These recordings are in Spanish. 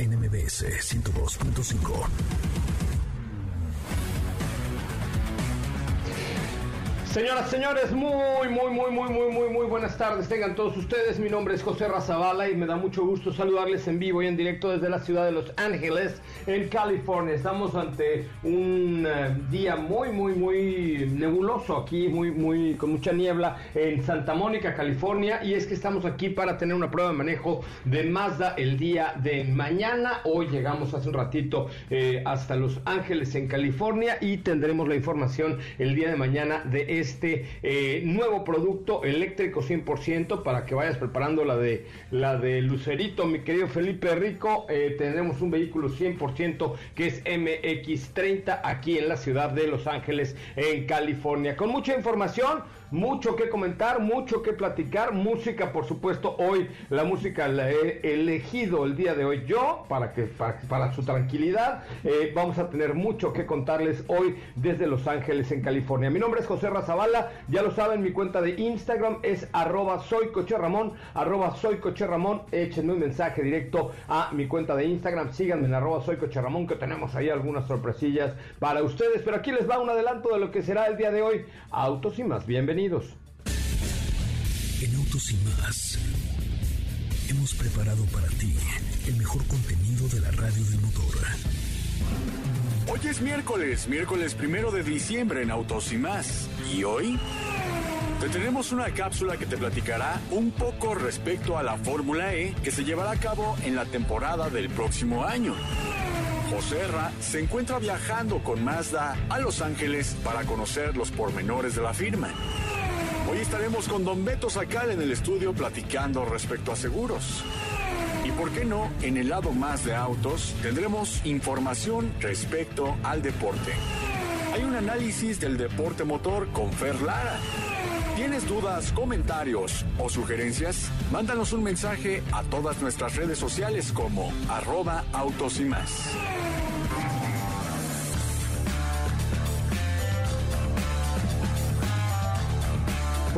NMBS 102.5. Señoras, señores, muy, muy, muy, muy, muy, muy, muy buenas tardes. Tengan todos ustedes. Mi nombre es José Razabala y me da mucho gusto saludarles en vivo y en directo desde la ciudad de Los Ángeles, en California. Estamos ante un eh, día muy, muy, muy nebuloso aquí, muy, muy, con mucha niebla en Santa Mónica, California. Y es que estamos aquí para tener una prueba de manejo de Mazda el día de mañana. Hoy llegamos hace un ratito eh, hasta Los Ángeles, en California, y tendremos la información el día de mañana de este eh, nuevo producto eléctrico 100% para que vayas preparando la de la de Lucerito, mi querido Felipe Rico. Eh, tendremos un vehículo 100% que es MX30 aquí en la ciudad de Los Ángeles, en California. Con mucha información mucho que comentar, mucho que platicar, música por supuesto, hoy la música la he elegido el día de hoy yo para que para, su tranquilidad, eh, vamos a tener mucho que contarles hoy desde Los Ángeles en California. Mi nombre es José Razabala, ya lo saben, mi cuenta de Instagram es arroba soy coche Ramón, arroba soy coche Ramón, échenme un mensaje directo a mi cuenta de Instagram, síganme en arroba soy coche Ramón que tenemos ahí algunas sorpresillas para ustedes, pero aquí les va un adelanto de lo que será el día de hoy, autos y más, bienvenidos. En Autos y más, hemos preparado para ti el mejor contenido de la radio del motor. Hoy es miércoles, miércoles primero de diciembre en Autos y más. ¿Y hoy? Te tenemos una cápsula que te platicará un poco respecto a la Fórmula E que se llevará a cabo en la temporada del próximo año. Joserra se encuentra viajando con Mazda a Los Ángeles para conocer los pormenores de la firma. Hoy estaremos con Don Beto Sacal en el estudio platicando respecto a seguros. Y por qué no, en el lado más de autos tendremos información respecto al deporte. Hay un análisis del deporte motor con Fer Lara. ¿Tienes dudas, comentarios o sugerencias? Mándanos un mensaje a todas nuestras redes sociales como arroba autos y más.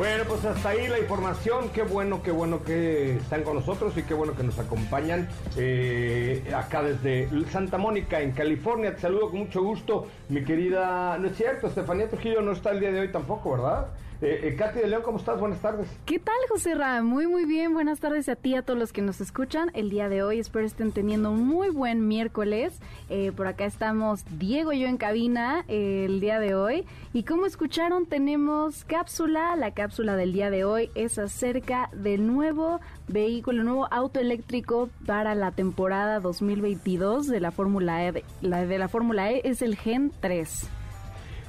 Bueno, pues hasta ahí la información. Qué bueno, qué bueno que están con nosotros y qué bueno que nos acompañan eh, acá desde Santa Mónica, en California. Te saludo con mucho gusto, mi querida. No es cierto, Estefanía Trujillo no está el día de hoy tampoco, ¿verdad? Eh, eh, Katy de León, ¿cómo estás? Buenas tardes. ¿Qué tal, José Ra? Muy, muy bien. Buenas tardes a ti, a todos los que nos escuchan el día de hoy. Espero estén teniendo un muy buen miércoles. Eh, por acá estamos Diego y yo en cabina eh, el día de hoy. Y como escucharon, tenemos cápsula. La cápsula del día de hoy es acerca del nuevo vehículo, nuevo auto eléctrico para la temporada 2022 de la Fórmula E. La de la Fórmula E es el Gen 3.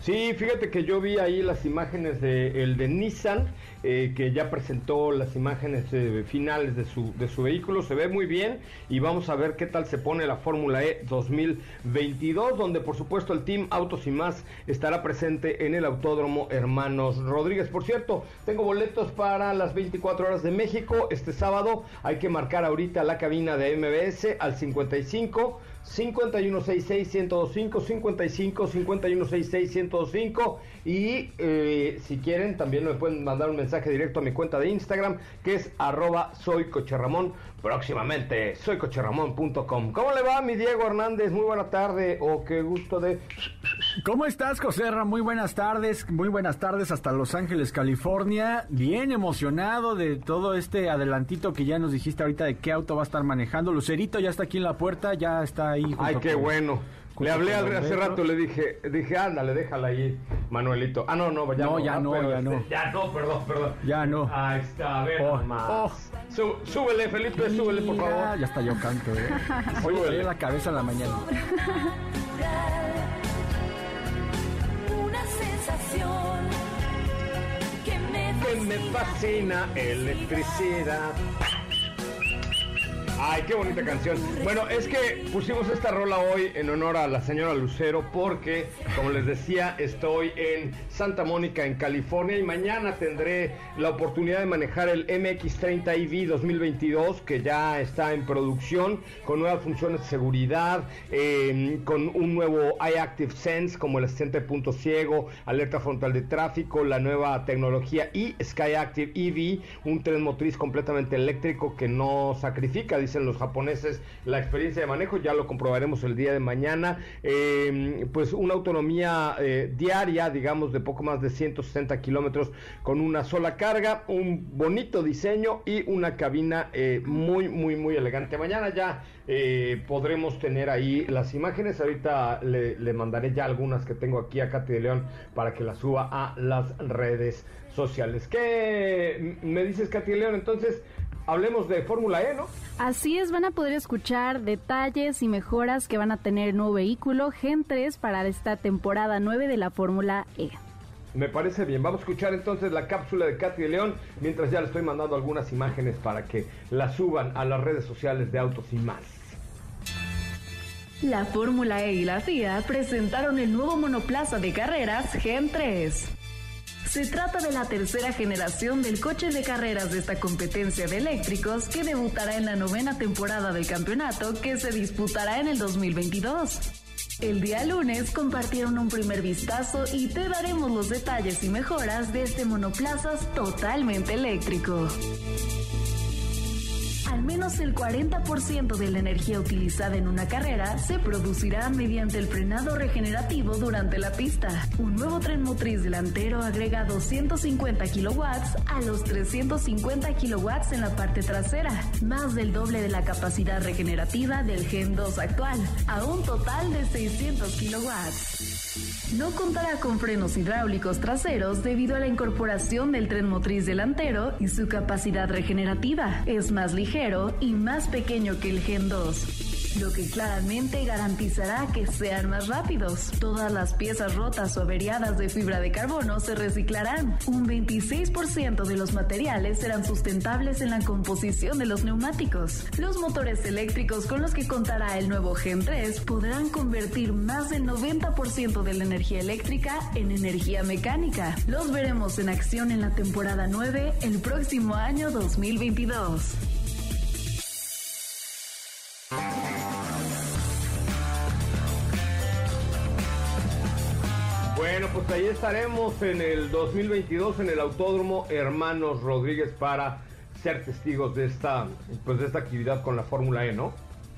Sí, fíjate que yo vi ahí las imágenes de el de Nissan, eh, que ya presentó las imágenes eh, finales de su, de su vehículo, se ve muy bien y vamos a ver qué tal se pone la Fórmula E 2022, donde por supuesto el Team Autos y más estará presente en el Autódromo Hermanos Rodríguez. Por cierto, tengo boletos para las 24 horas de México este sábado, hay que marcar ahorita la cabina de MBS al 55 5166-1025, 55 5166-1025 y eh, si quieren también me pueden mandar un mensaje directo a mi cuenta de Instagram que es arroba soy próximamente soycocherramón.com ¿Cómo le va mi Diego Hernández? Muy buena tarde o qué gusto de ¿Cómo estás, Joserra? Muy buenas tardes, muy buenas tardes hasta Los Ángeles, California. Bien emocionado de todo este adelantito que ya nos dijiste ahorita de qué auto va a estar manejando. Lucerito ya está aquí en la puerta, ya está ahí. Ay, qué bueno. Le hablé hace rato, le dije, dije, ándale, déjala ahí, Manuelito. Ah, no, no, ya no. No, ya no, ya no. Este, ya no, perdón, perdón. Ya no. Ahí está, a ver oh, oh. súbele, Felipe, súbele, por favor. Ya está, yo canto, ¿eh? Oye, la cabeza en la mañana. Una sensación que me fascina, que me fascina electricidad. Ay, qué bonita canción. Bueno, es que pusimos esta rola hoy en honor a la señora Lucero porque, como les decía, estoy en Santa Mónica, en California, y mañana tendré la oportunidad de manejar el MX30 EV 2022 que ya está en producción con nuevas funciones de seguridad, em, con un nuevo iActive Sense como el asistente punto ciego, alerta frontal de tráfico, la nueva tecnología y Skyactiv EV, un tren motriz completamente eléctrico que no sacrifica, dice en los japoneses la experiencia de manejo, ya lo comprobaremos el día de mañana, em, pues una autonomía eh, diaria, digamos, de poco más de 160 kilómetros con una sola carga, un bonito diseño y una cabina eh, muy, muy, muy elegante. Mañana ya eh, podremos tener ahí las imágenes, ahorita le, mandaré ya algunas que tengo aquí a Katy de León para que las suba a las redes sociales. ¿Qué me dices, Katy León? Entonces, hablemos de Fórmula E, ¿no? Así es, van a poder escuchar detalles y mejoras que van a tener el nuevo vehículo Gen 3 para esta temporada 9 de la Fórmula E. Me parece bien. Vamos a escuchar entonces la cápsula de Katy de León, mientras ya le estoy mandando algunas imágenes para que la suban a las redes sociales de Autos y más. La Fórmula E y la FIA presentaron el nuevo monoplaza de carreras Gen 3. Se trata de la tercera generación del coche de carreras de esta competencia de eléctricos que debutará en la novena temporada del campeonato que se disputará en el 2022. El día lunes compartieron un primer vistazo y te daremos los detalles y mejoras de este monoplazas totalmente eléctrico. Menos el 40% de la energía utilizada en una carrera se producirá mediante el frenado regenerativo durante la pista. Un nuevo tren motriz delantero agrega 250 kilowatts a los 350 kilowatts en la parte trasera, más del doble de la capacidad regenerativa del Gen 2 actual, a un total de 600 kilowatts. No contará con frenos hidráulicos traseros debido a la incorporación del tren motriz delantero y su capacidad regenerativa. Es más ligero y más pequeño que el Gen 2 lo que claramente garantizará que sean más rápidos. Todas las piezas rotas o averiadas de fibra de carbono se reciclarán. Un 26% de los materiales serán sustentables en la composición de los neumáticos. Los motores eléctricos con los que contará el nuevo Gen 3 podrán convertir más del 90% de la energía eléctrica en energía mecánica. Los veremos en acción en la temporada 9 el próximo año 2022. Bueno, pues ahí estaremos en el 2022 en el Autódromo Hermanos Rodríguez para ser testigos de esta, pues de esta actividad con la Fórmula E, ¿no?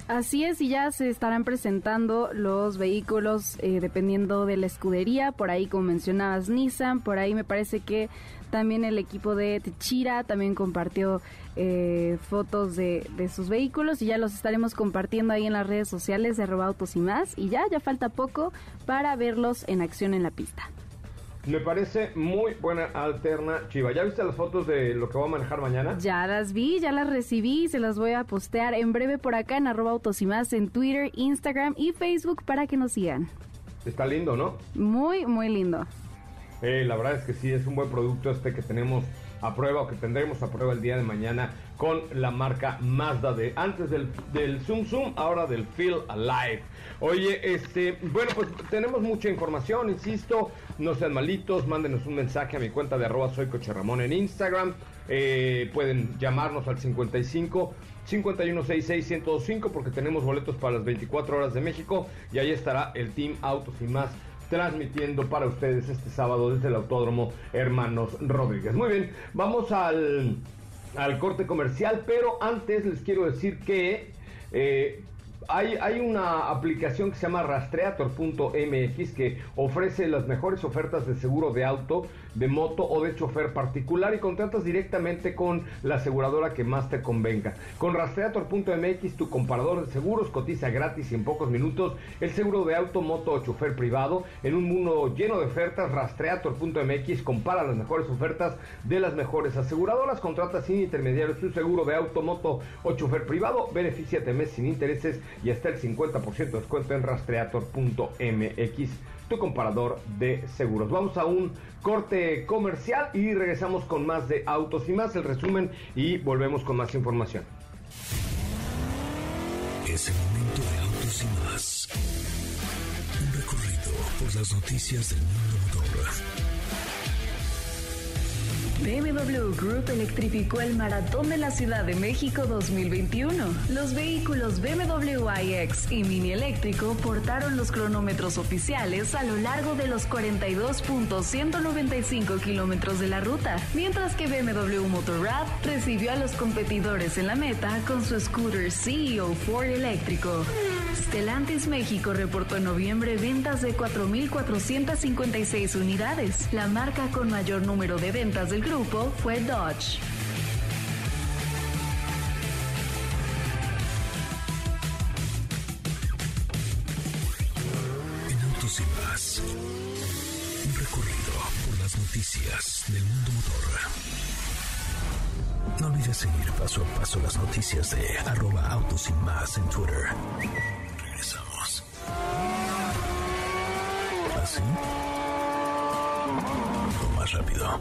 Así es, y ya se estarán presentando los vehículos eh, dependiendo de la escudería. Por ahí, como mencionabas, Nissan. Por ahí me parece que también el equipo de Techira también compartió eh, fotos de, sus vehículos y ya los estaremos compartiendo ahí en las redes sociales de Autos y más. Y ya, ya falta poco para verlos en acción en la pista. Me parece muy buena alternativa. ¿Ya viste las fotos de lo que voy a manejar mañana? Ya las vi, ya las recibí, se las voy a postear en breve por acá en arroba autos y más en Twitter, Instagram y Facebook para que nos sigan. Está lindo, ¿no? Muy, muy lindo. Eh, la verdad es que sí, es un buen producto este que tenemos a prueba o que tendremos a prueba el día de mañana con la marca Mazda de antes del, del Zoom Zoom, ahora del Feel Alive. Oye, este, bueno, pues tenemos mucha información, insisto, no sean malitos, mándenos un mensaje a mi cuenta de arroba soy Coche en Instagram, eh, pueden llamarnos al 55 5166 porque tenemos boletos para las 24 horas de México y ahí estará el Team Autos y más transmitiendo para ustedes este sábado desde el Autódromo Hermanos Rodríguez. Muy bien, vamos al, al corte comercial, pero antes les quiero decir que... Eh, hay, hay una aplicación que se llama rastreator.mx que ofrece las mejores ofertas de seguro de auto, de moto o de chofer particular y contratas directamente con la aseguradora que más te convenga. Con rastreator.mx, tu comparador de seguros cotiza gratis y en pocos minutos el seguro de auto, moto o chofer privado. En un mundo lleno de ofertas, rastreator.mx compara las mejores ofertas de las mejores aseguradoras. Contrata sin intermediarios tu seguro de auto, moto o chofer privado. Benefíciate mes sin intereses y hasta el 50% de descuento en rastreator.mx, tu comparador de seguros. Vamos a un corte comercial y regresamos con más de autos y más, el resumen y volvemos con más información. Es el momento de autos y más. Un recorrido por las noticias del mundo motor. BMW Group electrificó el Maratón de la Ciudad de México 2021. Los vehículos BMW iX y Mini Eléctrico portaron los cronómetros oficiales a lo largo de los 42.195 kilómetros de la ruta, mientras que BMW Motorrad recibió a los competidores en la meta con su scooter CEO Ford eléctrico. Stellantis México reportó en noviembre ventas de 4.456 unidades. La marca con mayor número de ventas del grupo fue Dodge. En autos y más. Un recorrido por las noticias del mundo motor. No olvides seguir paso a paso las noticias de arroba autos en Twitter. Regresamos. ¿Así? O más rápido.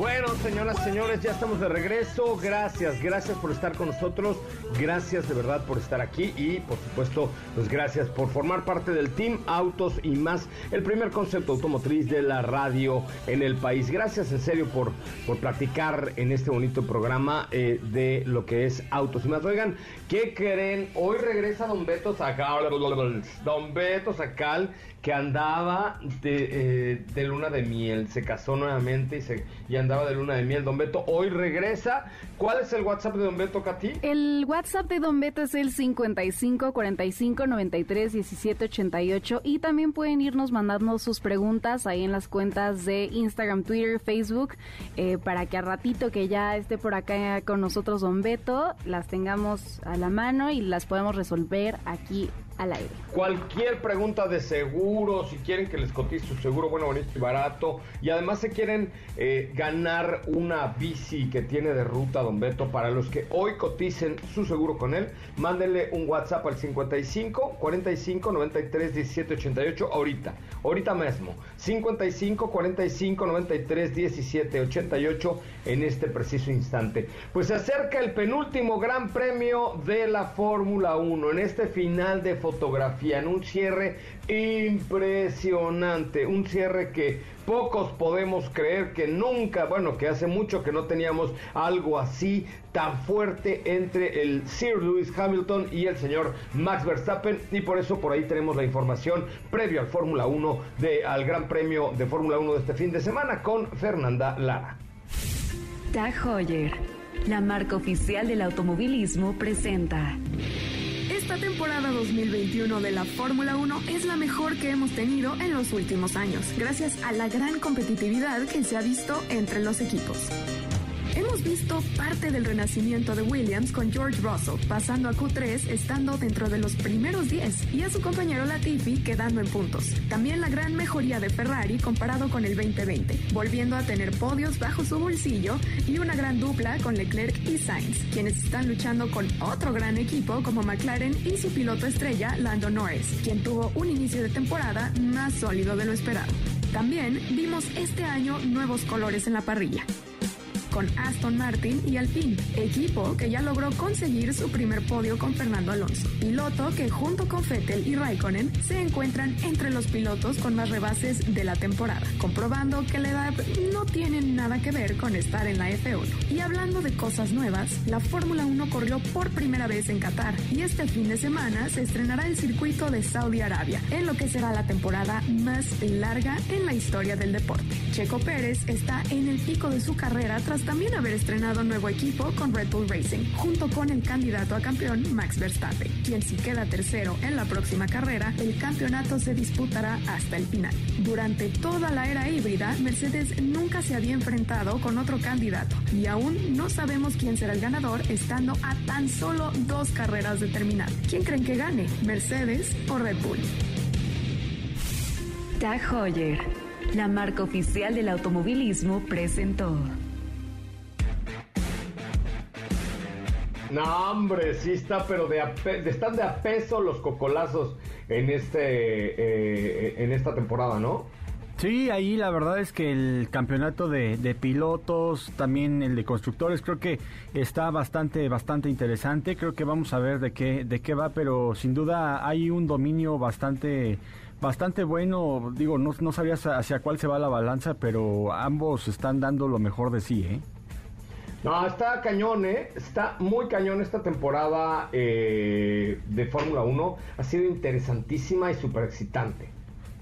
Bueno, señoras, señores, ya estamos de regreso. Gracias, gracias por estar con nosotros. Gracias de verdad por estar aquí y, por supuesto, pues gracias por formar parte del Team Autos y más, el primer concepto automotriz de la radio en el país. Gracias en serio por, por platicar en este bonito programa eh, de lo que es Autos y más. Oigan, ¿qué creen? Hoy regresa Don Beto Sacal, Don Beto Sacal, que andaba de, eh, de luna de miel. Se casó nuevamente y andaba de luna de miel. Don Beto hoy regresa. ¿Cuál es el WhatsApp de Don Beto, Katy? El WhatsApp de Don Beto es el 55 45 93 17 88 y también pueden irnos mandando sus preguntas ahí en las cuentas de Instagram, Twitter, Facebook eh, para que a ratito que ya esté por acá con nosotros Don Beto las tengamos a la mano y las podemos resolver aquí al aire. Cualquier pregunta de seguro, si quieren que les cotice su seguro bueno, bonito y barato, y además se quieren eh, ganar una bici que tiene de ruta Don Beto para los que hoy coticen su seguro con él, mándenle un WhatsApp al 55 45 93 17 88 ahorita, ahorita mismo, 55 45 93 17 88 en este preciso instante. Pues se acerca el penúltimo gran premio de la Fórmula 1 en este final de fotografía, en un cierre impresionante, un cierre que pocos podemos creer que nunca, bueno, que hace mucho que no teníamos algo así tan fuerte entre el Sir Lewis Hamilton y el señor Max Verstappen y por eso por ahí tenemos la información previo al Fórmula 1 de al Gran Premio de Fórmula 1 de este fin de semana con Fernanda Lara. Tag Heuer, la marca oficial del automovilismo, presenta. Esta temporada 2021 de la Fórmula 1 es la mejor que hemos tenido en los últimos años, gracias a la gran competitividad que se ha visto entre los equipos. Hemos visto parte del renacimiento de Williams con George Russell pasando a Q3 estando dentro de los primeros 10 y a su compañero Latifi quedando en puntos. También la gran mejoría de Ferrari comparado con el 2020, volviendo a tener podios bajo su bolsillo y una gran dupla con Leclerc y Sainz, quienes están luchando con otro gran equipo como McLaren y su piloto estrella Lando Norris, quien tuvo un inicio de temporada más sólido de lo esperado. También vimos este año nuevos colores en la parrilla. Con Aston Martin y Alpine, equipo que ya logró conseguir su primer podio con Fernando Alonso, piloto que junto con Vettel y Raikkonen se encuentran entre los pilotos con más rebases de la temporada, comprobando que la edad no tiene nada que ver con estar en la F1. Y hablando de cosas nuevas, la Fórmula 1 corrió por primera vez en Qatar y este fin de semana se estrenará el circuito de Saudi Arabia, en lo que será la temporada más larga en la historia del deporte. Checo Pérez está en el pico de su carrera tras también haber estrenado nuevo equipo con Red Bull Racing, junto con el candidato a campeón Max Verstappen, quien si queda tercero en la próxima carrera, el campeonato se disputará hasta el final. Durante toda la era híbrida, Mercedes nunca se había enfrentado con otro candidato y aún no sabemos quién será el ganador estando a tan solo dos carreras de terminar. ¿Quién creen que gane? ¿Mercedes o Red Bull? Tag Heuer, la marca oficial del automovilismo, presentó. No, hombre, sí está, pero de, a pe- están de a peso los cocolazos en este eh, en esta temporada, ¿no? Sí, ahí la verdad es que el campeonato de, de pilotos, también el de constructores, creo que está bastante, bastante interesante. Creo que vamos a ver de qué, de qué va, pero sin duda hay un dominio bastante, bastante bueno. Digo, no, no sabías hacia cuál se va la balanza, pero ambos están dando lo mejor de sí, ¿eh? No, está cañón, ¿eh? Está muy cañón esta temporada eh, de Fórmula 1. Ha sido interesantísima y súper excitante.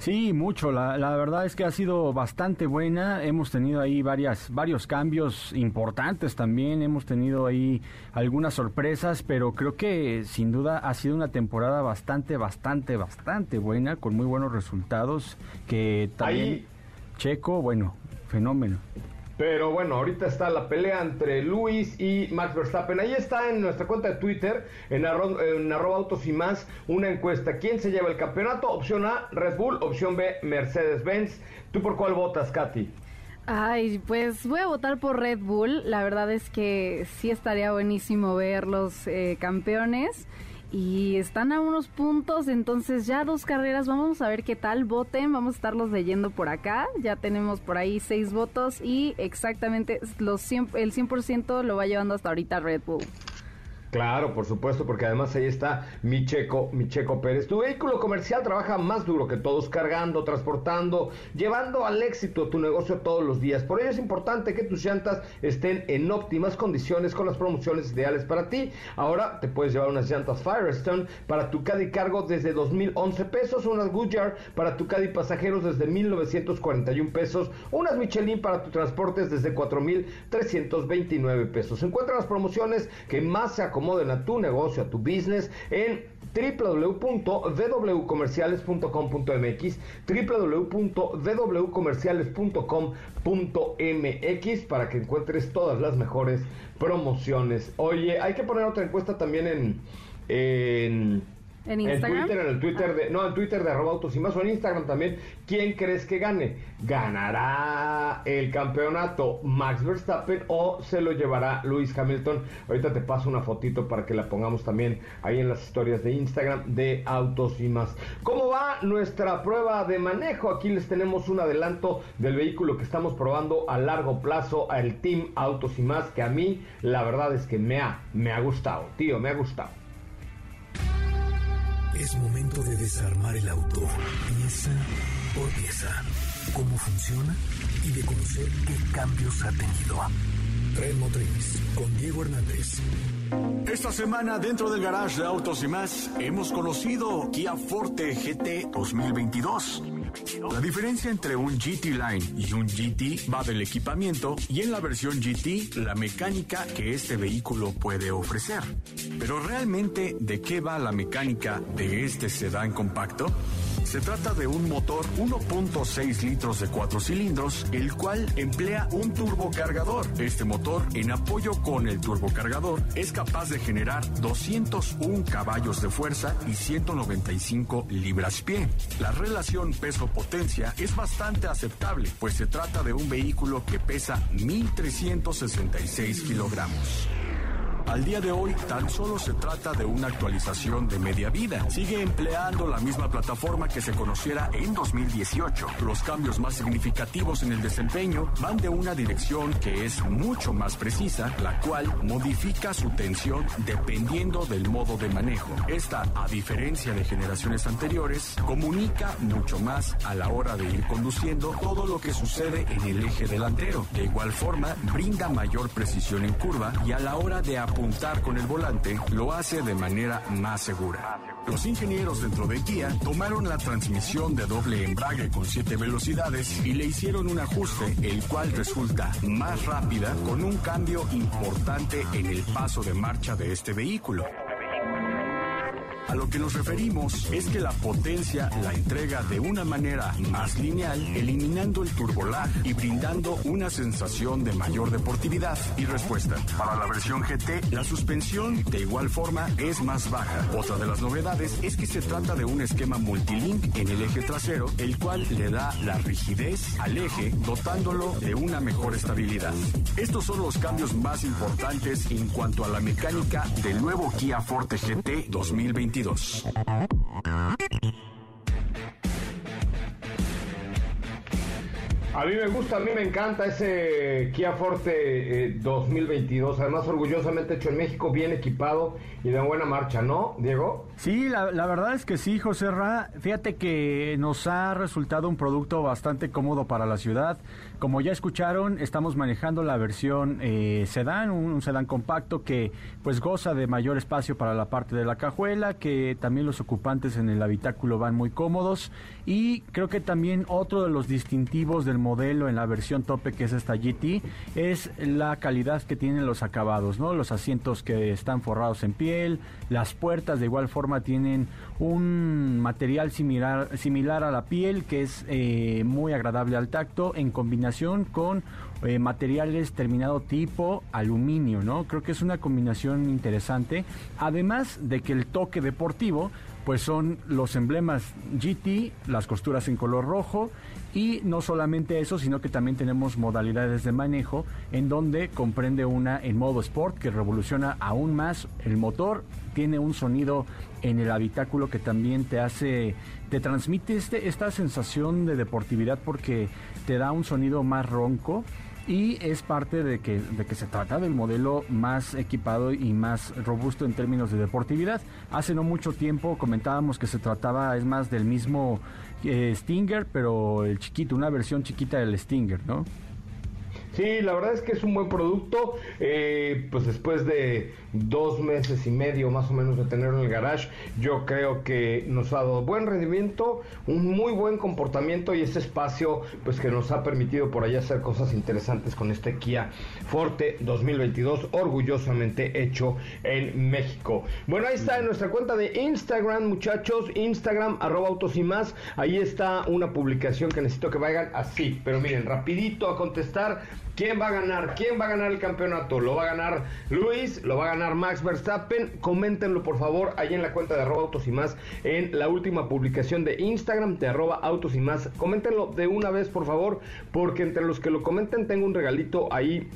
Sí, mucho. La, la verdad es que ha sido bastante buena. Hemos tenido ahí varias, varios cambios importantes también. Hemos tenido ahí algunas sorpresas, pero creo que sin duda ha sido una temporada bastante, bastante, bastante buena, con muy buenos resultados. Que también Ahí- Checo, bueno, fenómeno. Pero bueno, ahorita está la pelea entre Luis y Max Verstappen. Ahí está en nuestra cuenta de Twitter, en, arro- en arroba autos y más, una encuesta. ¿Quién se lleva el campeonato? Opción A, Red Bull. Opción B, Mercedes-Benz. ¿Tú por cuál votas, Katy? Ay, pues voy a votar por Red Bull. La verdad es que sí estaría buenísimo ver los eh, campeones. Y están a unos puntos, entonces ya dos carreras. Vamos a ver qué tal voten. Vamos a estarlos leyendo por acá. Ya tenemos por ahí seis votos y exactamente los 100 el 100% lo va llevando hasta ahorita Red Bull. Claro, por supuesto, porque además ahí está mi Checo, mi Checo Pérez. Tu vehículo comercial trabaja más duro que todos, cargando, transportando, llevando al éxito tu negocio todos los días. Por ello es importante que tus llantas estén en óptimas condiciones con las promociones ideales para ti. Ahora te puedes llevar unas llantas Firestone para tu Caddy Cargo desde 2.011 pesos, unas Goodyear para tu Caddy Pasajeros desde 1.941 pesos, unas Michelin para tu transportes desde 4.329 pesos. Encuentra las promociones que más se acomoden a tu negocio, a tu business en www.wcomerciales.com.mx www.wcomerciales.com.mx para que encuentres todas las mejores promociones. Oye, hay que poner otra encuesta también en... en ¿En Instagram? Twitter, en el Twitter de, no, en Twitter de arroba autos y más, o en Instagram también. ¿Quién crees que gane? ¿Ganará el campeonato Max Verstappen o se lo llevará Lewis Hamilton? Ahorita te paso una fotito para que la pongamos también ahí en las historias de Instagram de autos y más. ¿Cómo va nuestra prueba de manejo? Aquí les tenemos un adelanto del vehículo que estamos probando a largo plazo, al Team Autos y más, que a mí la verdad es que me ha, me ha gustado, tío, me ha gustado. Es momento de desarmar el auto, pieza por pieza. Cómo funciona y de conocer qué cambios ha tenido. Red Motriz con Diego Hernández. Esta semana dentro del garage de autos y más hemos conocido Kia Forte GT 2022. La diferencia entre un GT Line y un GT va del equipamiento y en la versión GT la mecánica que este vehículo puede ofrecer. Pero realmente, ¿de qué va la mecánica de este sedán compacto? Se trata de un motor 1.6 litros de 4 cilindros, el cual emplea un turbocargador. Este motor, en apoyo con el turbocargador, es capaz de generar 201 caballos de fuerza y 195 libras-pie. La relación peso-potencia es bastante aceptable, pues se trata de un vehículo que pesa 1.366 kilogramos. Al día de hoy, tan solo se trata de una actualización de media vida. Sigue empleando la misma plataforma que se conociera en 2018. Los cambios más significativos en el desempeño van de una dirección que es mucho más precisa, la cual modifica su tensión dependiendo del modo de manejo. Esta, a diferencia de generaciones anteriores, comunica mucho más a la hora de ir conduciendo todo lo que sucede en el eje delantero. De igual forma, brinda mayor precisión en curva y a la hora de apuntar con el volante lo hace de manera más segura. Los ingenieros dentro de Kia tomaron la transmisión de doble embrague con 7 velocidades y le hicieron un ajuste, el cual resulta más rápida con un cambio importante en el paso de marcha de este vehículo. A lo que nos referimos es que la potencia la entrega de una manera más lineal, eliminando el turbolag y brindando una sensación de mayor deportividad y respuesta. Para la versión GT, la suspensión de igual forma es más baja. Otra de las novedades es que se trata de un esquema multilink en el eje trasero, el cual le da la rigidez al eje, dotándolo de una mejor estabilidad. Estos son los cambios más importantes en cuanto a la mecánica del nuevo Kia Forte GT 2022. A mí me gusta, a mí me encanta ese Kia Forte eh, 2022. Además, orgullosamente hecho en México, bien equipado y de buena marcha, ¿no, Diego? Sí, la, verdad es que sí, José Ra. Fíjate que nos ha resultado un producto bastante cómodo para la ciudad. Como ya escucharon, estamos manejando la versión eh, sedán, un, un sedán compacto que pues goza de mayor espacio para la parte de la cajuela, que también los ocupantes en el habitáculo van muy cómodos y creo que también otro de los distintivos del modelo en la versión tope que es esta GT es la calidad que tienen los acabados, ¿no? Los asientos que están forrados en piel, las puertas de igual forma tienen un material similar, similar a la piel que es eh, muy agradable al tacto en combinación con eh, materiales terminado tipo aluminio, ¿no? Creo que es una combinación interesante. Además de que el toque deportivo, pues son los emblemas GT, las costuras en color rojo y no solamente eso, sino que también tenemos modalidades de manejo en donde comprende una en modo sport que revoluciona aún más el motor, tiene un sonido en el habitáculo que también te hace, te transmite este, esta sensación de deportividad porque te da un sonido más ronco y es parte de que, de que se trata del modelo más equipado y más robusto en términos de deportividad. Hace no mucho tiempo comentábamos que se trataba, es más, del mismo eh, Stinger, pero el chiquito, una versión chiquita del Stinger, ¿no? Sí, la verdad es que es un buen producto. eh, pues después de dos meses y medio más o menos de tenerlo en el garage, yo creo que nos ha dado buen rendimiento, un muy buen comportamiento y ese espacio pues que nos ha permitido por allá hacer cosas interesantes con este Kia Forte 2022, orgullosamente hecho en México. Bueno, ahí está en nuestra cuenta de Instagram, muchachos, Instagram, arroba autos y más. Ahí está una publicación que necesito que vayan así, pero miren, rapidito a contestar. ¿Quién va a ganar? ¿Quién va a ganar el campeonato? ¿Lo va a ganar Luis? ¿Lo va a ganar Max Verstappen? Coméntenlo por favor ahí en la cuenta de arroba autos y más en la última publicación de Instagram de arroba autos y más. Coméntenlo de una vez por favor porque entre los que lo comenten tengo un regalito ahí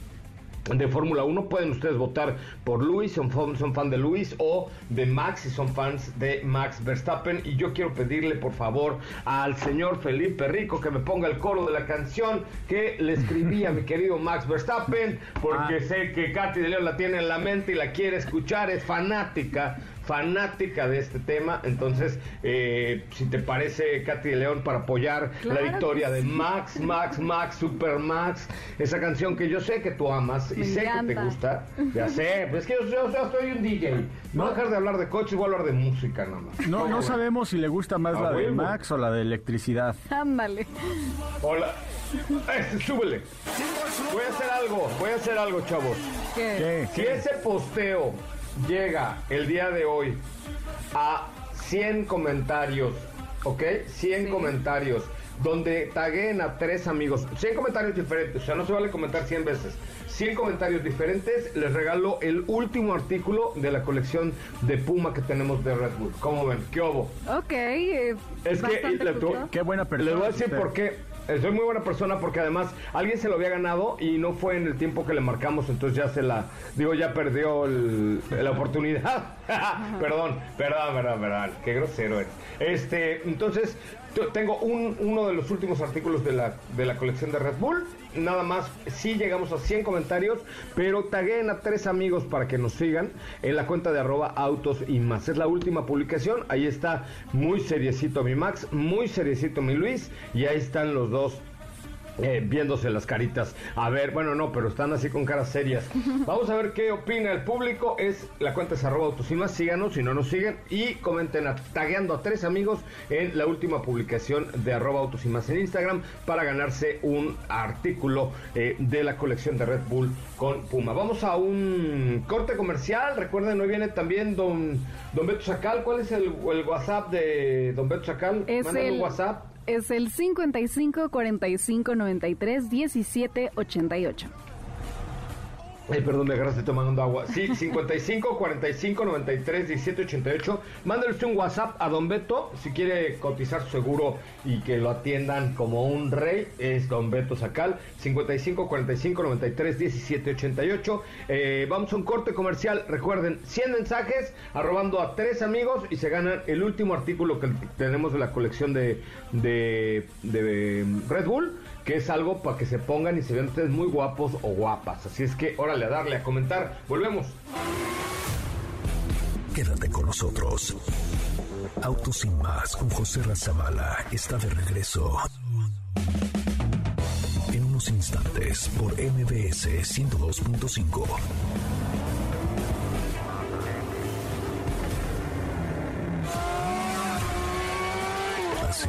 de Fórmula 1 pueden ustedes votar por Luis, son, fan- son fan de Luis o de Max si son fans de Max Verstappen. Y yo quiero pedirle por favor al señor Felipe Rico que me ponga el coro de la canción que le escribí a mi querido Max Verstappen porque sé que Katy de León la tiene en la mente y la quiere escuchar, es fanática fanática de este tema, entonces eh, si te parece Katy de León para apoyar Claro la victoria de sí. Max, Max, Max, Super Max, esa canción que yo sé que tú amas y Me sé que te gusta, ya sé, pues es que yo, yo- yo soy un DJ, no dejar de hablar de coches, voy a hablar de música nada más. No, no sabemos si le gusta más Ah, la de. Max o la de electricidad. Ándale. Hola, Eh, súbele. Voy a hacer algo, voy a hacer algo, chavos. ¿Qué? ¿Qué? Si ese posteo llega el día de hoy a 100 comentarios, ¿ok? 100 Sí. comentarios, donde taguen a tres amigos, 100 comentarios diferentes, o sea, no se vale comentar 100 veces. 100 comentarios diferentes, les regalo el último artículo de la colección de Puma que tenemos de Red Bull. ¿Cómo ven? ¿Qué obo? Ok. eh, Es que le-. Qué buena persona. Les voy a decir usted. por qué. Eh, Soy muy buena persona porque además alguien se lo había ganado y no fue en el tiempo que le marcamos, entonces ya se la, digo, ya perdió el- la oportunidad. perdón, perdón, perdón, perdón, qué grosero es. Este, entonces, tengo un- uno de los últimos artículos de la, de la colección de Red Bull. Nada más, sí llegamos a 100 comentarios, pero taguen a tres amigos para que nos sigan en la cuenta de arroba autos y más. Es la última publicación, ahí está muy seriecito mi Max, muy seriecito mi Luis, y ahí están los dos eh, viéndose las caritas. A ver, bueno, no, pero están así con caras serias. Vamos a ver qué opina el público. Es la cuenta es arroba autos y más. Síganos si no nos siguen. Y comenten a- tagueando a tres amigos en la última publicación de arroba autos y más en Instagram para ganarse un artículo eh, de la colección de Red Bull con Puma. Vamos a un corte comercial. Recuerden, hoy viene también don, don Beto Chacal. ¿Cuál es el, el WhatsApp de don Beto Chacal? Es Mándame un el, WhatsApp. Es el 55 45 93 17 88. Ay, perdón, me agarraste tomando agua. Sí, 55 45 93 17 88. Mándale usted un WhatsApp a Don Beto si quiere cotizar su seguro y que lo atiendan como un rey. Es Don Beto Sacal. 55 45 93 17 88. Eh, vamos a un corte comercial. Recuerden, 100 mensajes arrobando a tres amigos y se ganan el último artículo que tenemos de la colección de, de, de Red Bull que es algo para que se pongan y se vean ustedes muy guapos o guapas. Así es que órale a darle a comentar. Volvemos. Quédate con nosotros. Autos sin más con José Razabala está de regreso. En unos instantes por MBS 102.5. ¿Así?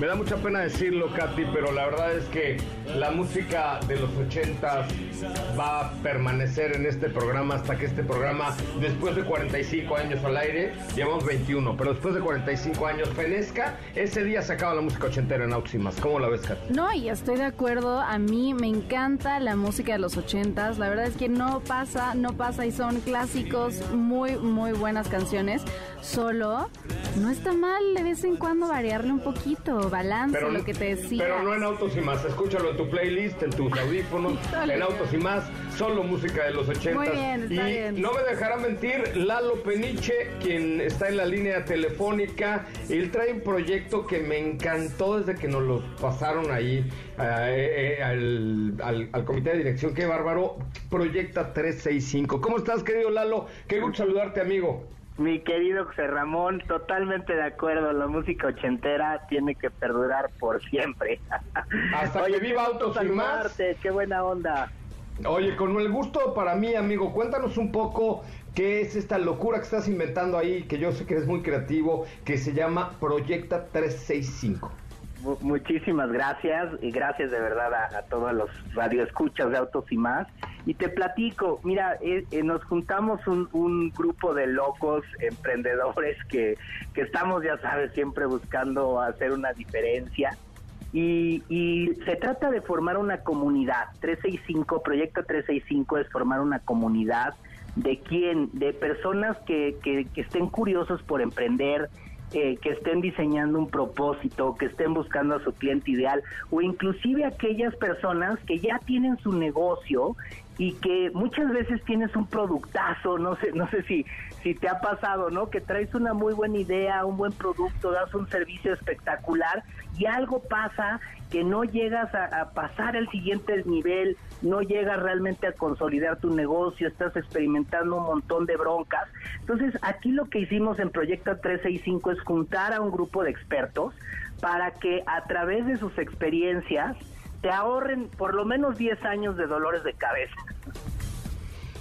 Me da mucha pena decirlo, Katy, pero la verdad es que la música de los ochentas va a permanecer en este programa hasta que este programa, después de 45 años al aire, llevamos 21, pero después de 45 años fenezca, ese día se acaba la música ochentera en más. ¿Cómo la ves, Katy? No, y estoy de acuerdo. A mí me encanta la música de los ochentas. La verdad es que no pasa, no pasa y son clásicos, muy, muy buenas canciones. Solo no está mal de vez en cuando variarle un poquito, balance, lo que te decía. Pero no en Autos y más, escúchalo en tu playlist, en tus audífonos, en Autos y más, solo música de los ochentas. Muy bien, está y bien. no me dejará mentir, Lalo Peniche, quien está en la línea telefónica, él trae un proyecto que me encantó desde que nos lo pasaron ahí eh, eh, al, al- al comité de dirección. Qué bárbaro, Proyecta 365. ¿Cómo estás, querido Lalo? Qué gusto saludarte, amigo. Mi querido José Ramón, totalmente de acuerdo. La música ochentera tiene que perdurar por siempre. Hasta que viva Autos y más. Qué buena onda. Oye, con el gusto para mí, amigo, cuéntanos un poco qué es esta locura que estás inventando ahí, que yo sé que eres muy creativo, que se llama Proyecta 365. Mu- Muchísimas gracias y gracias de verdad a, todos los radioescuchas de Autos y más. Y te platico, mira, eh, eh, nos juntamos un, un grupo de locos emprendedores que, que estamos, ya sabes, siempre buscando hacer una diferencia. Y, y se trata de formar una comunidad. 365, Proyecto 365 es formar una comunidad de quién, de personas que, que, que estén curiosos por emprender, eh, que estén diseñando un propósito, que estén buscando a su cliente ideal, o inclusive aquellas personas que ya tienen su negocio y que muchas veces tienes un productazo, no sé, no sé si, si te ha pasado, ¿no? Que traes una muy buena idea, un buen producto, das un servicio espectacular y algo pasa que no llegas a, a pasar el siguiente nivel, no llegas realmente a consolidar tu negocio, estás experimentando un montón de broncas. Entonces, aquí lo que hicimos en Proyecto 365 es juntar a un grupo de expertos para que a través de sus experiencias te ahorren por lo menos 10 años de dolores de cabeza.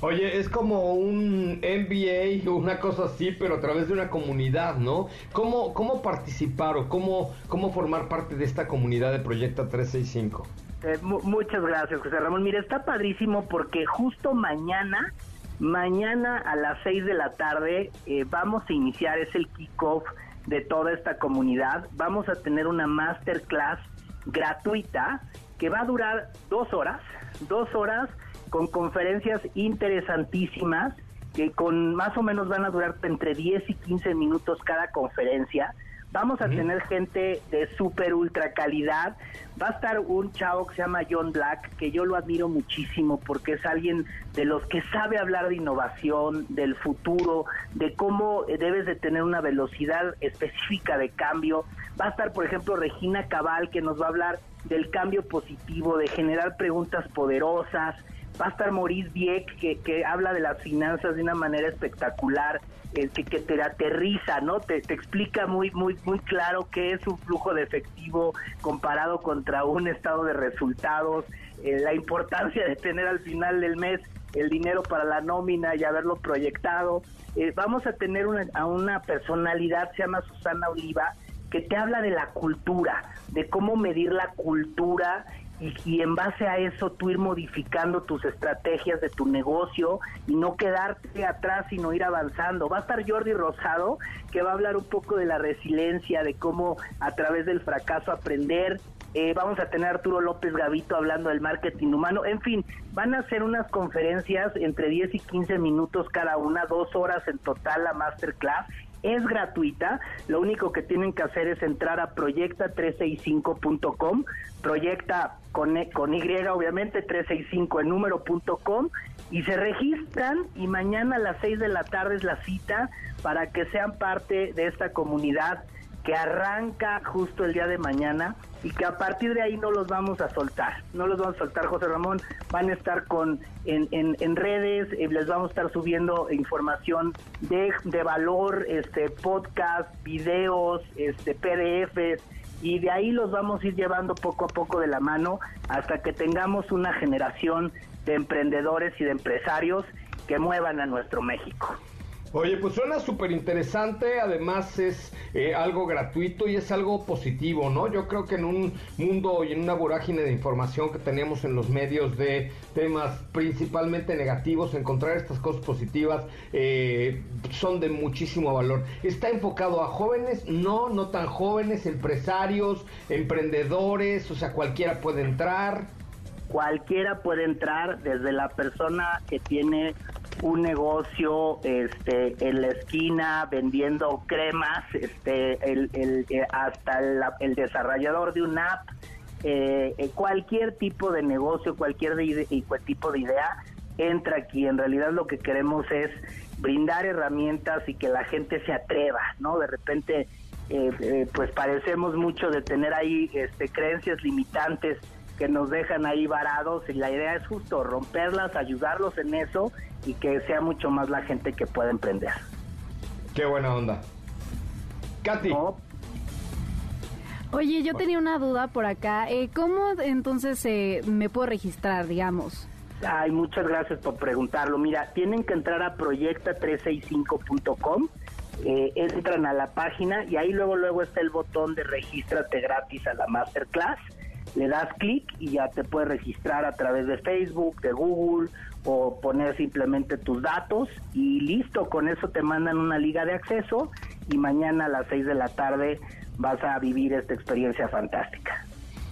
Oye, es como un MBA, una cosa así, pero a través de una comunidad, ¿no? ¿Cómo, cómo participar o cómo, cómo formar parte de esta comunidad de Proyecta 365? Eh, mu- muchas gracias, José Ramón. Mira, está padrísimo porque justo mañana, mañana a las 6 de la tarde, eh, vamos a iniciar, es el kickoff de toda esta comunidad. Vamos a tener una masterclass gratuita que va a durar dos horas, dos horas con conferencias interesantísimas que con más o menos van a durar entre 10 y 15 minutos cada conferencia. Vamos a tener gente de súper ultra calidad. Va a estar un chavo que se llama John Black, que yo lo admiro muchísimo porque es alguien de los que sabe hablar de innovación, del futuro, de cómo debes de tener una velocidad específica de cambio. Va a estar, por ejemplo, Regina Cabal, que nos va a hablar del cambio positivo, de generar preguntas poderosas. Va a estar Maurice Dieck, que, que habla de las finanzas de una manera espectacular, eh, que, que te aterriza, ¿no? Te, te explica muy, muy, muy claro qué es un flujo de efectivo comparado contra un estado de resultados, eh, la importancia de tener al final del mes el dinero para la nómina y haberlo proyectado. Eh, vamos a tener una, a una personalidad, se llama Susana Oliva, que te habla de la cultura, de cómo medir la cultura y, en base a eso tú ir modificando tus estrategias de tu negocio y no quedarte atrás sino ir avanzando. Va a estar Jordi Rosado que va a hablar un poco de la resiliencia, de cómo a través del fracaso aprender. Eh, vamos a tener Arturo López Gavito hablando del marketing humano. En fin, van a ser unas conferencias entre 10 y 15 minutos cada una, dos horas en total la masterclass es gratuita, lo único que tienen que hacer es entrar a proyecta365.com, proyecta con, e, con Y obviamente, 365 en número.com y se registran y mañana a las 6 de la tarde es la cita para que sean parte de esta comunidad que arranca justo el día de mañana y que a partir de ahí no los vamos a soltar, no los vamos a soltar José Ramón, van a estar con en, en, redes, eh, les vamos a estar subiendo información de, de valor, este podcast, videos, este PDFs y de ahí los vamos a ir llevando poco a poco de la mano hasta que tengamos una generación de emprendedores y de empresarios que muevan a nuestro México. Oye, pues suena súper interesante, además es eh, algo gratuito y es algo positivo, ¿no? Yo creo que en un mundo y en una vorágine de información que tenemos en los medios de temas principalmente negativos, encontrar estas cosas positivas eh, son de muchísimo valor. ¿Está enfocado a jóvenes? No, no tan jóvenes, empresarios, emprendedores, o sea, cualquiera puede entrar. Cualquiera puede entrar, desde la persona que tiene un negocio este en la esquina vendiendo cremas este el, el eh, hasta el, el, desarrollador de una app eh, eh, cualquier tipo de negocio cualquier tipo de idea entra aquí. En realidad lo que queremos es brindar herramientas y que la gente se atreva no de repente eh, pues parecemos mucho de tener ahí este creencias limitantes que nos dejan ahí varados y la idea es justo romperlas, ayudarlos en eso y que sea mucho más la gente que pueda emprender. Qué buena onda. Katy. ¿No? Oye, yo tenía una duda por acá. Eh, ¿Cómo entonces eh, me puedo registrar, digamos? Ay, muchas gracias por preguntarlo. Mira, tienen que entrar a proyecta365.com. Eh, entran a la página y ahí luego luego está el botón de regístrate gratis a la masterclass le das clic y ya te puedes registrar a través de Facebook, de Google o poner simplemente tus datos y listo, con eso te mandan una liga de acceso y mañana a las 6 de la tarde vas a vivir esta experiencia fantástica.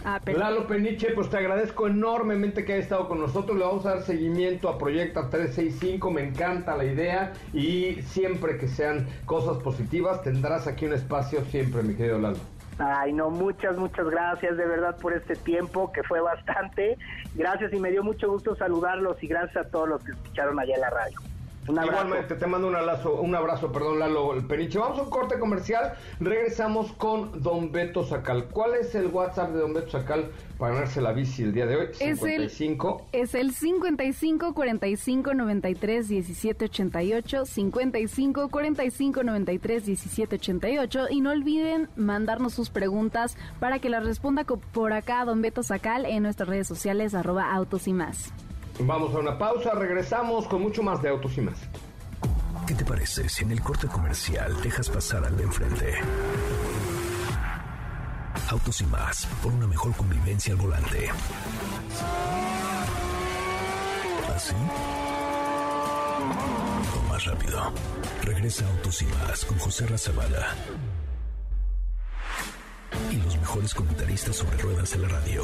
Ah, pero... Lalo Peniche, pues te agradezco enormemente que hayas estado con nosotros. Le vamos a dar seguimiento a Proyecta 365. Me encanta la idea y siempre que sean cosas positivas tendrás aquí un espacio siempre, mi querido Lalo. Ay, no, muchas, muchas gracias de verdad por este tiempo, que fue bastante. Gracias y me dio mucho gusto saludarlos y gracias a todos los que escucharon allá en la radio. Un. Igualmente, te mando un abrazo, un abrazo, perdón, Lalo el Peniche. Vamos a un corte comercial. Regresamos con Don Beto Sacal. ¿Cuál es el WhatsApp de Don Beto Sacal para ganarse la bici el día de hoy? Es 55. El, es el 55 45 93 17 88. 55 45 93 17 88. Y no olviden mandarnos sus preguntas para que las responda por acá Don Beto Sacal en nuestras redes sociales, arroba autos y más. Vamos a una pausa, regresamos con mucho más de Autos y más. ¿Qué te parece si en el corte comercial dejas pasar al de enfrente? Autos y más, por una mejor convivencia al volante. ¿Así? O más rápido. Regresa Autos y más con José Razabala. Y los mejores comentaristas sobre ruedas en la radio.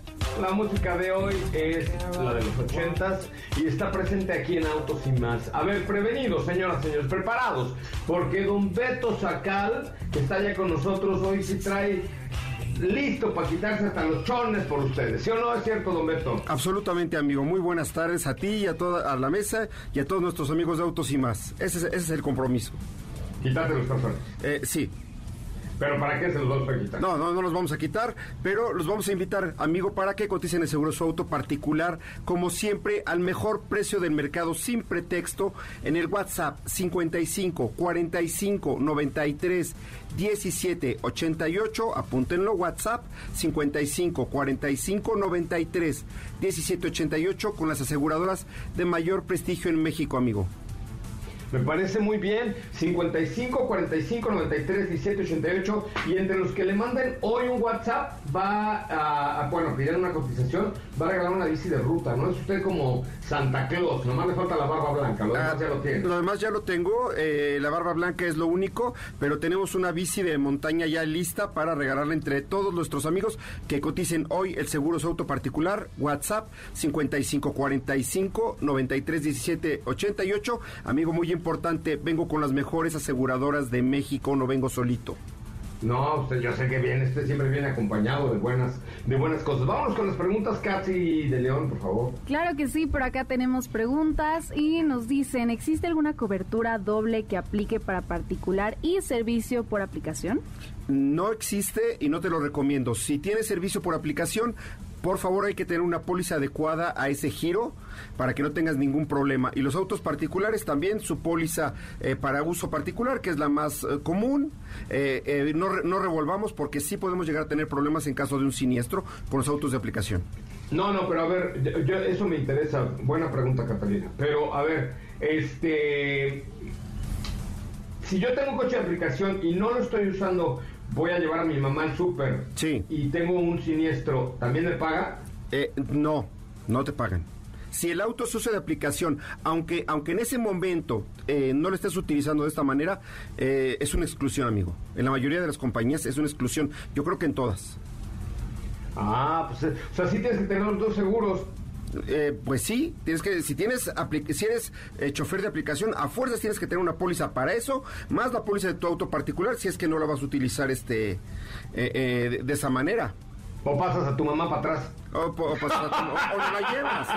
La música de hoy es la de los ochentas y está presente aquí en Autos y Más. A ver, prevenidos, señoras, señores, preparados, porque don Beto Sacal, que está ya con nosotros hoy, sí trae listo para quitarse hasta los chones por ustedes. ¿Sí o no es cierto, don Beto? Absolutamente, amigo. Muy buenas tardes a ti y a toda a la mesa y a todos nuestros amigos de Autos y Más. Ese es, ese es el compromiso. Quitarte los calzones. Eh, sí. ¿Pero para qué se los vamos a quitar? No, no, no los vamos a quitar, pero los vamos a invitar, amigo, para que coticen el seguro su auto particular, como siempre, al mejor precio del mercado, sin pretexto, en el WhatsApp 55 45 93 17 88. Apúntenlo, WhatsApp 55 45 93 17 88 con las aseguradoras de mayor prestigio en México, amigo. Me parece muy bien. 55 45 93 17 88. Y entre los que le manden hoy un WhatsApp, va a, a bueno, pedir una cotización, va a regalar una bici de ruta. ¿No es usted como Santa Claus? Nomás le falta la barba blanca. Lo demás ya lo tiene. Lo demás ya lo tengo. eh, la barba blanca es lo único. Pero tenemos una bici de montaña ya lista para regalarla entre todos nuestros amigos que coticen hoy el seguro auto particular. WhatsApp 55 45 93 17 88. Amigo, muy importante, vengo con las mejores aseguradoras de México, no vengo solito. No, usted yo sé que viene, este siempre viene acompañado de buenas, de buenas cosas. Vámonos con las preguntas, Kathy de León, por favor. Claro que sí, por acá tenemos preguntas y nos dicen, ¿existe alguna cobertura doble que aplique para particular y servicio por aplicación? No existe y no te lo recomiendo. Si tienes servicio por aplicación, por favor hay que tener una póliza adecuada a ese giro para que no tengas ningún problema. Y los autos particulares también, su póliza eh, para uso particular, que es la más eh, común. Eh, no, no revolvamos porque sí podemos llegar a tener problemas en caso de un siniestro con los autos de aplicación. No, no, pero a ver, yo- eso me interesa. Buena pregunta, Catalina. Pero a ver, este. Si yo tengo un coche de aplicación y no lo estoy usando, voy a llevar a mi mamá al súper. Sí. Y tengo un siniestro, ¿también me paga? Eh, no, no te pagan. Si el auto se usa de aplicación, aunque, aunque en ese momento eh, no lo estés utilizando de esta manera, eh, es una exclusión, amigo. En la mayoría de las compañías es una exclusión. Yo creo que en todas. Ah, pues, eh, o sea, sí tienes que tener los dos seguros. Eh, pues sí, tienes que, si tienes si eres eh, chofer de aplicación, a fuerzas tienes que tener una póliza para eso, más la póliza de tu auto particular, si es que no la vas a utilizar este eh, eh, de, de esa manera. O pasas a tu mamá para atrás. O, po- o pasas a tu- o- o no la llevas.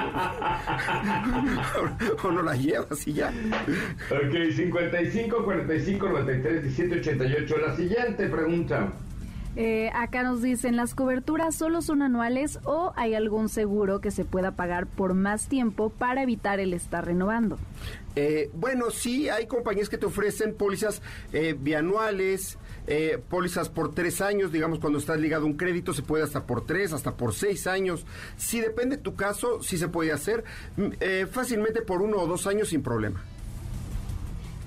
o no la llevas y ya. Ok, 55 45 93 17 88. La siguiente pregunta. Eh, acá nos dicen, ¿las coberturas solo son anuales o hay algún seguro que se pueda pagar por más tiempo para evitar el estar renovando? Eh, bueno, sí, hay compañías que te ofrecen pólizas eh, bianuales, eh, pólizas por tres años, digamos, cuando estás ligado a un crédito se puede hasta por tres, hasta por seis años. Si depende de tu caso, sí se puede hacer mm, eh, fácilmente por uno o dos años sin problema.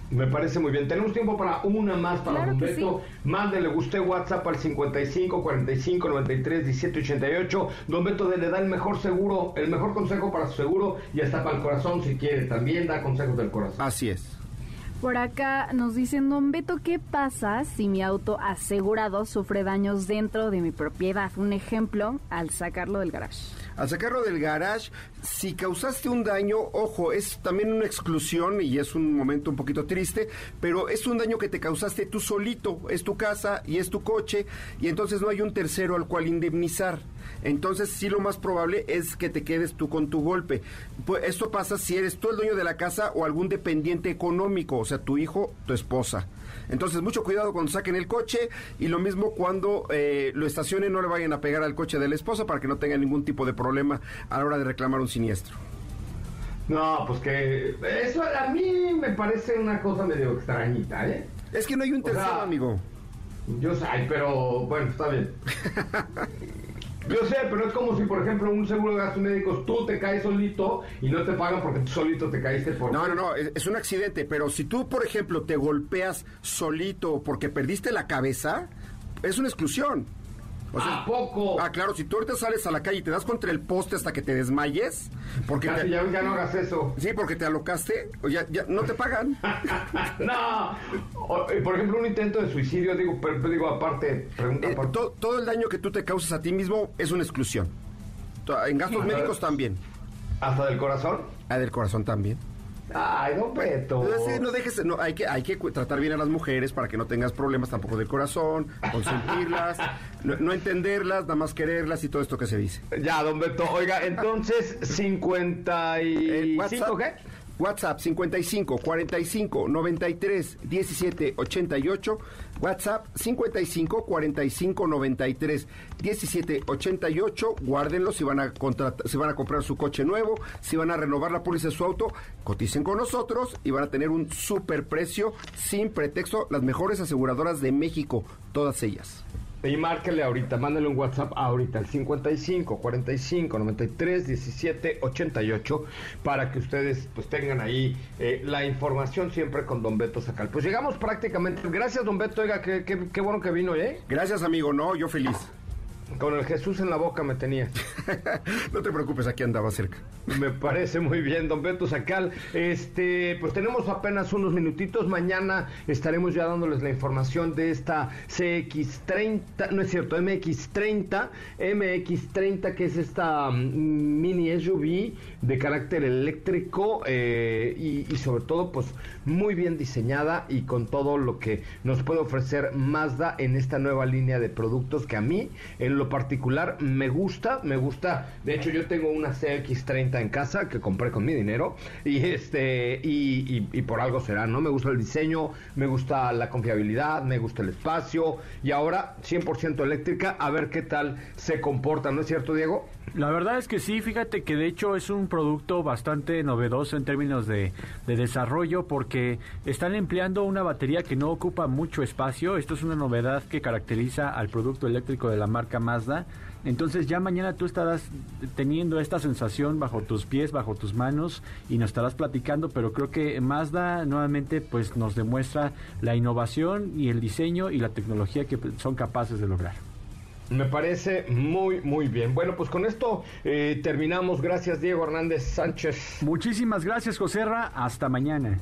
Me parece muy bien. Tenemos tiempo para una más para Claro Don que Beto. Mándele usted WhatsApp al 55 45 93 17 88. Don Beto de- le da el mejor seguro, el mejor consejo para su seguro y hasta para el corazón si quiere. También da consejos del corazón. Así es. Por acá nos dicen, don Beto, ¿qué pasa si mi auto asegurado sufre daños dentro de mi propiedad? Un ejemplo, al sacarlo del garage. Al sacarlo del garage, si causaste un daño, ojo, es también una exclusión y es un momento un poquito triste, pero es un daño que te causaste tú solito, es tu casa y es tu coche, y entonces no hay un tercero al cual indemnizar. Entonces, sí, lo más probable es que te quedes tú con tu golpe. Pues esto pasa si eres tú el dueño de la casa o algún dependiente económico, o sea, tu hijo, tu esposa. Entonces, mucho cuidado cuando saquen el coche y lo mismo cuando eh, lo estacionen, no le vayan a pegar al coche de la esposa para que no tenga ningún tipo de problema a la hora de reclamar un siniestro. No, pues que eso a mí me parece una cosa medio extrañita, ¿eh? Es que no hay un O tercero, sea, amigo. Yo sé, pero bueno, está bien. Yo sé, pero es como si, por ejemplo, un seguro de gastos médicos tú te caes solito y no te pagan porque tú solito te caíste por... No, no, no, es, es un accidente, pero si tú, por ejemplo, te golpeas solito porque perdiste la cabeza, es una exclusión. O sea, ¿A poco? Ah, claro, si tú ahorita sales a la calle y te das contra el poste hasta que te desmayes, porque Casi te- ya, ya no hagas eso. Sí, porque te alocaste, o ya, ya no te pagan. no. O, eh, por ejemplo, un intento de suicidio, digo, pero, digo, aparte, pregunta Eh, aparte. to- todo el daño que tú te causas a ti mismo es una exclusión. En gastos médicos también. ¿Hasta del corazón? Ah, del corazón también. Ay, don Beto. Entonces, no dejes, no, hay que, hay que tratar bien a las mujeres para que no tengas problemas tampoco del corazón, consentirlas, no, no entenderlas, nada más quererlas y todo esto que se dice. Ya, don Beto. Oiga, entonces, 55, Eh, ¿qué? WhatsApp 55 45 93 17 88. WhatsApp 55 45 93 17 88. Guárdenlo si van a contrat- si van a comprar su coche nuevo, si van a renovar la póliza de su auto, coticen con nosotros y van a tener un super precio sin pretexto. Las mejores aseguradoras de México, todas ellas. Y márquele ahorita, mándale un WhatsApp ahorita, al 55 45 93 17 88, para que ustedes pues tengan ahí eh, la información siempre con Don Beto Sacal. Pues llegamos prácticamente. Gracias, Don Beto. Oiga, qué, qué- qué bueno que vino, ¿eh? Gracias, amigo. No, yo feliz. Con el Jesús en la boca me tenía. No te preocupes, aquí andaba cerca. Me parece muy bien, don Beto Sacal. Este, pues tenemos apenas unos minutitos. Mañana estaremos ya dándoles la información de esta CX30, no es cierto, MX30, MX30, que es esta mm, mini SUV de carácter eléctrico eh, y, y sobre todo, pues muy bien diseñada y con todo lo que nos puede ofrecer Mazda en esta nueva línea de productos que a mí, en lo particular, me gusta, me gusta. De hecho, yo tengo una CX30 en casa que compré con mi dinero y este y, y- por algo será, ¿no? Me gusta el diseño, me gusta la confiabilidad, me gusta el espacio y ahora 100% eléctrica, a ver qué tal se comporta, ¿no es cierto, Diego? La verdad es que sí, fíjate que de hecho es un producto bastante novedoso en términos de, de desarrollo porque están empleando una batería que no ocupa mucho espacio. Esto es una novedad que caracteriza al producto eléctrico de la marca Mazda. Entonces ya mañana tú estarás teniendo esta sensación bajo tus pies, bajo tus manos y nos estarás platicando, pero creo que Mazda nuevamente pues nos demuestra la innovación y el diseño y la tecnología que son capaces de lograr. Me parece muy, muy bien. Bueno, pues con esto eh, terminamos. Gracias, Diego Hernández Sánchez. Muchísimas gracias, Joserra. Hasta mañana.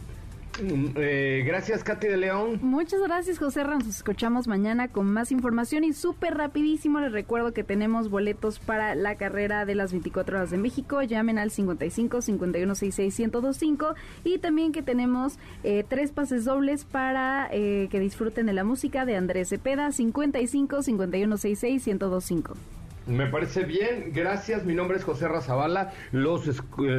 Eh, gracias, Katy de León. Muchas gracias, José Ran. Nos escuchamos mañana con más información y súper rapidísimo les recuerdo que tenemos boletos para la carrera de las 24 horas de México. Llamen al 55 5166 1025 y también que tenemos eh, tres pases dobles para eh, que disfruten de la música de Andrés Cepeda 55 5166 1025. Me parece bien, gracias. Mi nombre es José Razabala. Los eh,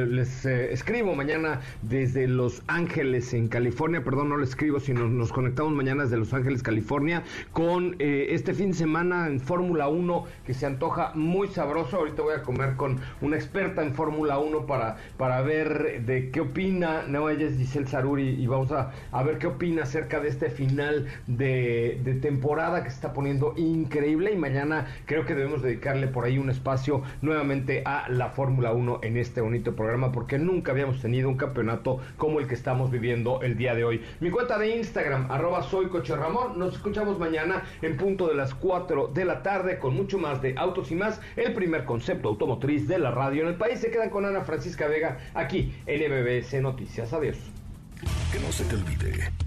les eh, escribo mañana desde Los Ángeles, en California. Perdón, no les escribo, sino nos conectamos mañana desde Los Ángeles, California, con eh, este fin de semana en Fórmula 1 que se antoja muy sabroso. Ahorita voy a comer con una experta en Fórmula 1 para, para ver de qué opina. No, ella es Giselle Saruri y vamos a, a ver qué opina acerca de este final de, de temporada que se está poniendo increíble. Y mañana creo que debemos dedicarle por ahí un espacio nuevamente a la Fórmula 1 en este bonito programa porque nunca habíamos tenido un campeonato como el que estamos viviendo el día de hoy. Mi cuenta de Instagram, arroba soy Ramón. Nos escuchamos mañana en punto de las 4 de la tarde con mucho más de Autos y más, el primer concepto automotriz de la radio en el país. Se quedan con Ana Francisca Vega aquí en MBS Noticias. Adiós. Que no se te olvide.